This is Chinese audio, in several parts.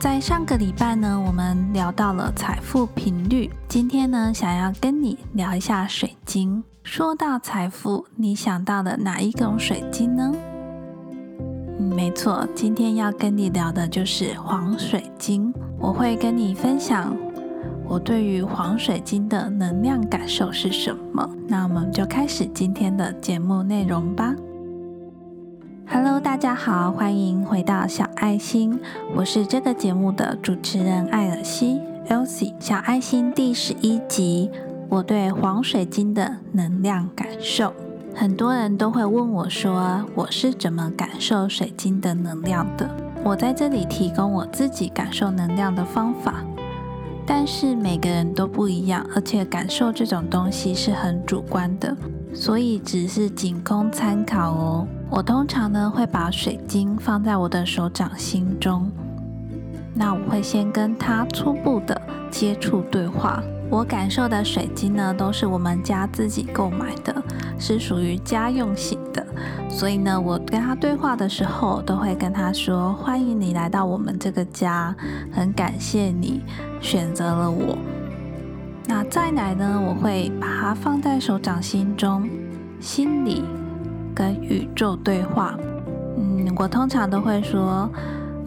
在上个礼拜呢，我们聊到了财富频率。今天呢，想要跟你聊一下水晶。说到财富，你想到的哪一种水晶呢？没错，今天要跟你聊的就是黄水晶。我会跟你分享我对于黄水晶的能量感受是什么。那我们就开始今天的节目内容吧。Hello，大家好，欢迎回到小爱心，我是这个节目的主持人艾尔西 （Elsie）。小爱心第十一集，我对黄水晶的能量感受。很多人都会问我说，我是怎么感受水晶的能量的？我在这里提供我自己感受能量的方法，但是每个人都不一样，而且感受这种东西是很主观的，所以只是仅供参考哦。我通常呢会把水晶放在我的手掌心中，那我会先跟它初步的接触对话。我感受的水晶呢都是我们家自己购买的，是属于家用型的，所以呢我跟他对话的时候都会跟他说：“欢迎你来到我们这个家，很感谢你选择了我。”那再来呢，我会把它放在手掌心中，心里。跟宇宙对话，嗯，我通常都会说，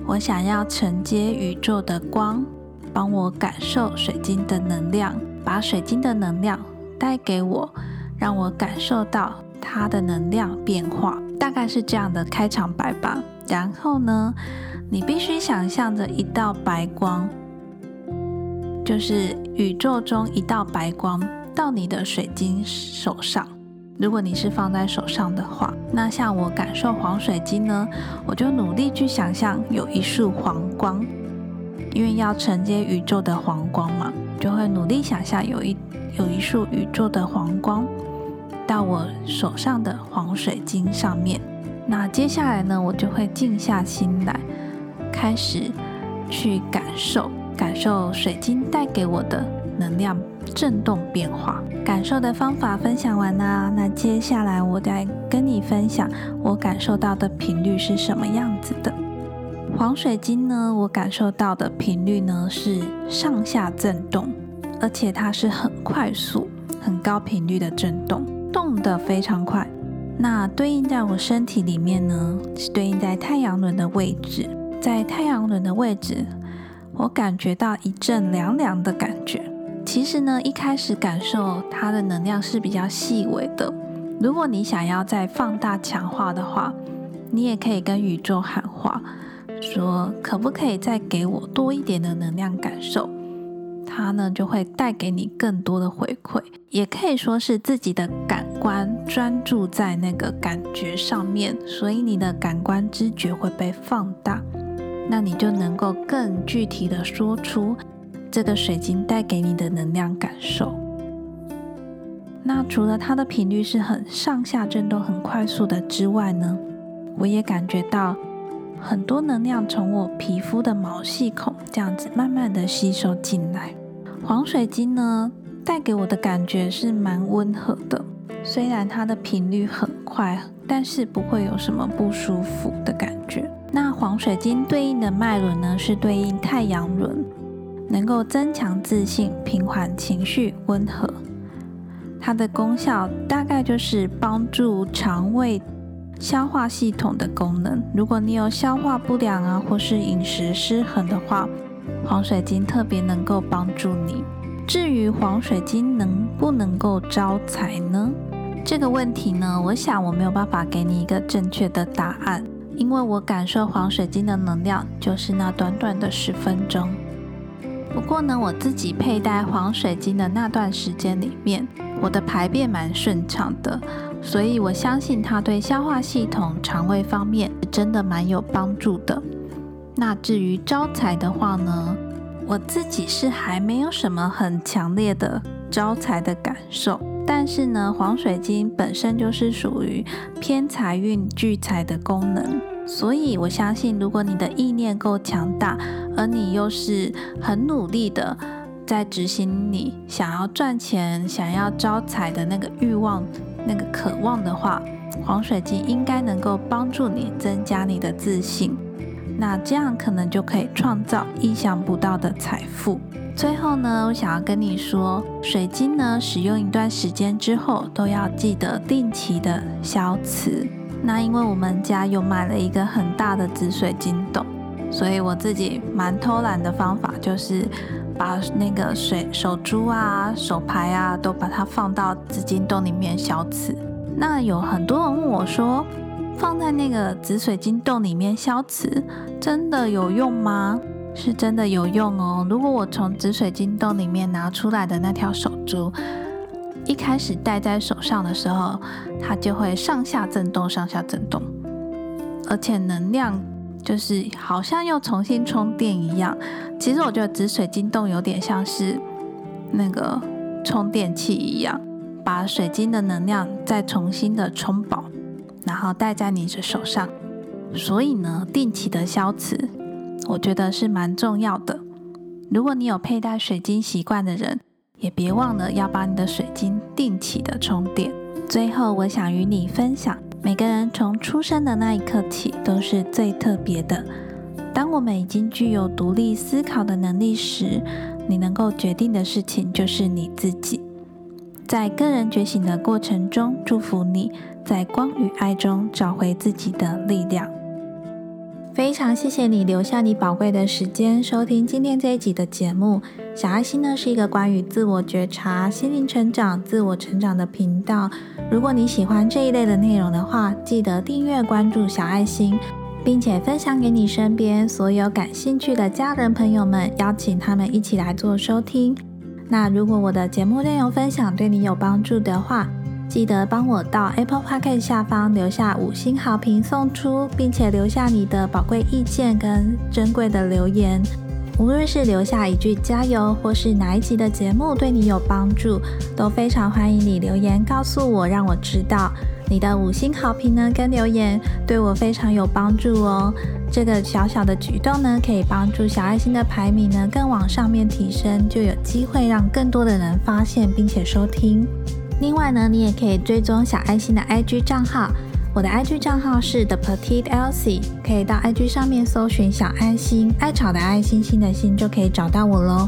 我想要承接宇宙的光，帮我感受水晶的能量，把水晶的能量带给我，让我感受到它的能量变化，大概是这样的开场白吧。然后呢，你必须想象着一道白光，就是宇宙中一道白光到你的水晶手上。如果你是放在手上的话，那像我感受黄水晶呢，我就努力去想象有一束黄光，因为要承接宇宙的黄光嘛，就会努力想象有一有一束宇宙的黄光到我手上的黄水晶上面。那接下来呢，我就会静下心来，开始去感受感受水晶带给我的能量。震动变化感受的方法分享完啦，那接下来我再跟你分享我感受到的频率是什么样子的。黄水晶呢，我感受到的频率呢是上下震动，而且它是很快速、很高频率的震动，动得非常快。那对应在我身体里面呢，是对应在太阳轮的位置，在太阳轮的位置，我感觉到一阵凉凉的感觉。其实呢，一开始感受它的能量是比较细微的。如果你想要再放大强化的话，你也可以跟宇宙喊话，说可不可以再给我多一点的能量感受？它呢就会带给你更多的回馈，也可以说是自己的感官专注在那个感觉上面，所以你的感官知觉会被放大，那你就能够更具体的说出。这个水晶带给你的能量感受，那除了它的频率是很上下震动、很快速的之外呢，我也感觉到很多能量从我皮肤的毛细孔这样子慢慢的吸收进来。黄水晶呢，带给我的感觉是蛮温和的，虽然它的频率很快，但是不会有什么不舒服的感觉。那黄水晶对应的脉轮呢，是对应太阳轮。能够增强自信、平缓情绪、温和，它的功效大概就是帮助肠胃、消化系统的功能。如果你有消化不良啊，或是饮食失衡的话，黄水晶特别能够帮助你。至于黄水晶能不能够招财呢？这个问题呢，我想我没有办法给你一个正确的答案，因为我感受黄水晶的能量就是那短短的十分钟。不过呢，我自己佩戴黄水晶的那段时间里面，我的排便蛮顺畅的，所以我相信它对消化系统、肠胃方面真的蛮有帮助的。那至于招财的话呢，我自己是还没有什么很强烈的招财的感受，但是呢，黄水晶本身就是属于偏财运聚财的功能。所以，我相信，如果你的意念够强大，而你又是很努力的在执行你想要赚钱、想要招财的那个欲望、那个渴望的话，黄水晶应该能够帮助你增加你的自信，那这样可能就可以创造意想不到的财富。最后呢，我想要跟你说，水晶呢，使用一段时间之后，都要记得定期的消磁。那因为我们家有买了一个很大的紫水晶洞，所以我自己蛮偷懒的方法，就是把那个水手珠啊、手牌啊，都把它放到紫晶洞里面消磁。那有很多人问我说，放在那个紫水晶洞里面消磁，真的有用吗？是真的有用哦。如果我从紫水晶洞里面拿出来的那条手珠，一开始戴在手上的时候，它就会上下震动，上下震动，而且能量就是好像又重新充电一样。其实我觉得紫水晶洞有点像是那个充电器一样，把水晶的能量再重新的充饱，然后戴在你的手上。所以呢，定期的消磁。我觉得是蛮重要的。如果你有佩戴水晶习惯的人，也别忘了要把你的水晶定期的充电。最后，我想与你分享，每个人从出生的那一刻起都是最特别的。当我们已经具有独立思考的能力时，你能够决定的事情就是你自己。在个人觉醒的过程中，祝福你在光与爱中找回自己的力量。非常谢谢你留下你宝贵的时间收听今天这一集的节目。小爱心呢是一个关于自我觉察、心灵成长、自我成长的频道。如果你喜欢这一类的内容的话，记得订阅关注小爱心，并且分享给你身边所有感兴趣的家人朋友们，邀请他们一起来做收听。那如果我的节目内容分享对你有帮助的话，记得帮我到 Apple Podcast 下方留下五星好评送出，并且留下你的宝贵意见跟珍贵的留言。无论是留下一句加油，或是哪一集的节目对你有帮助，都非常欢迎你留言告诉我，让我知道你的五星好评呢跟留言对我非常有帮助哦。这个小小的举动呢，可以帮助小爱心的排名呢更往上面提升，就有机会让更多的人发现并且收听。另外呢，你也可以追踪小爱心的 IG 账号，我的 IG 账号是 The Petite Elsie，可以到 IG 上面搜寻小爱心，爱草的爱心心的心就可以找到我喽。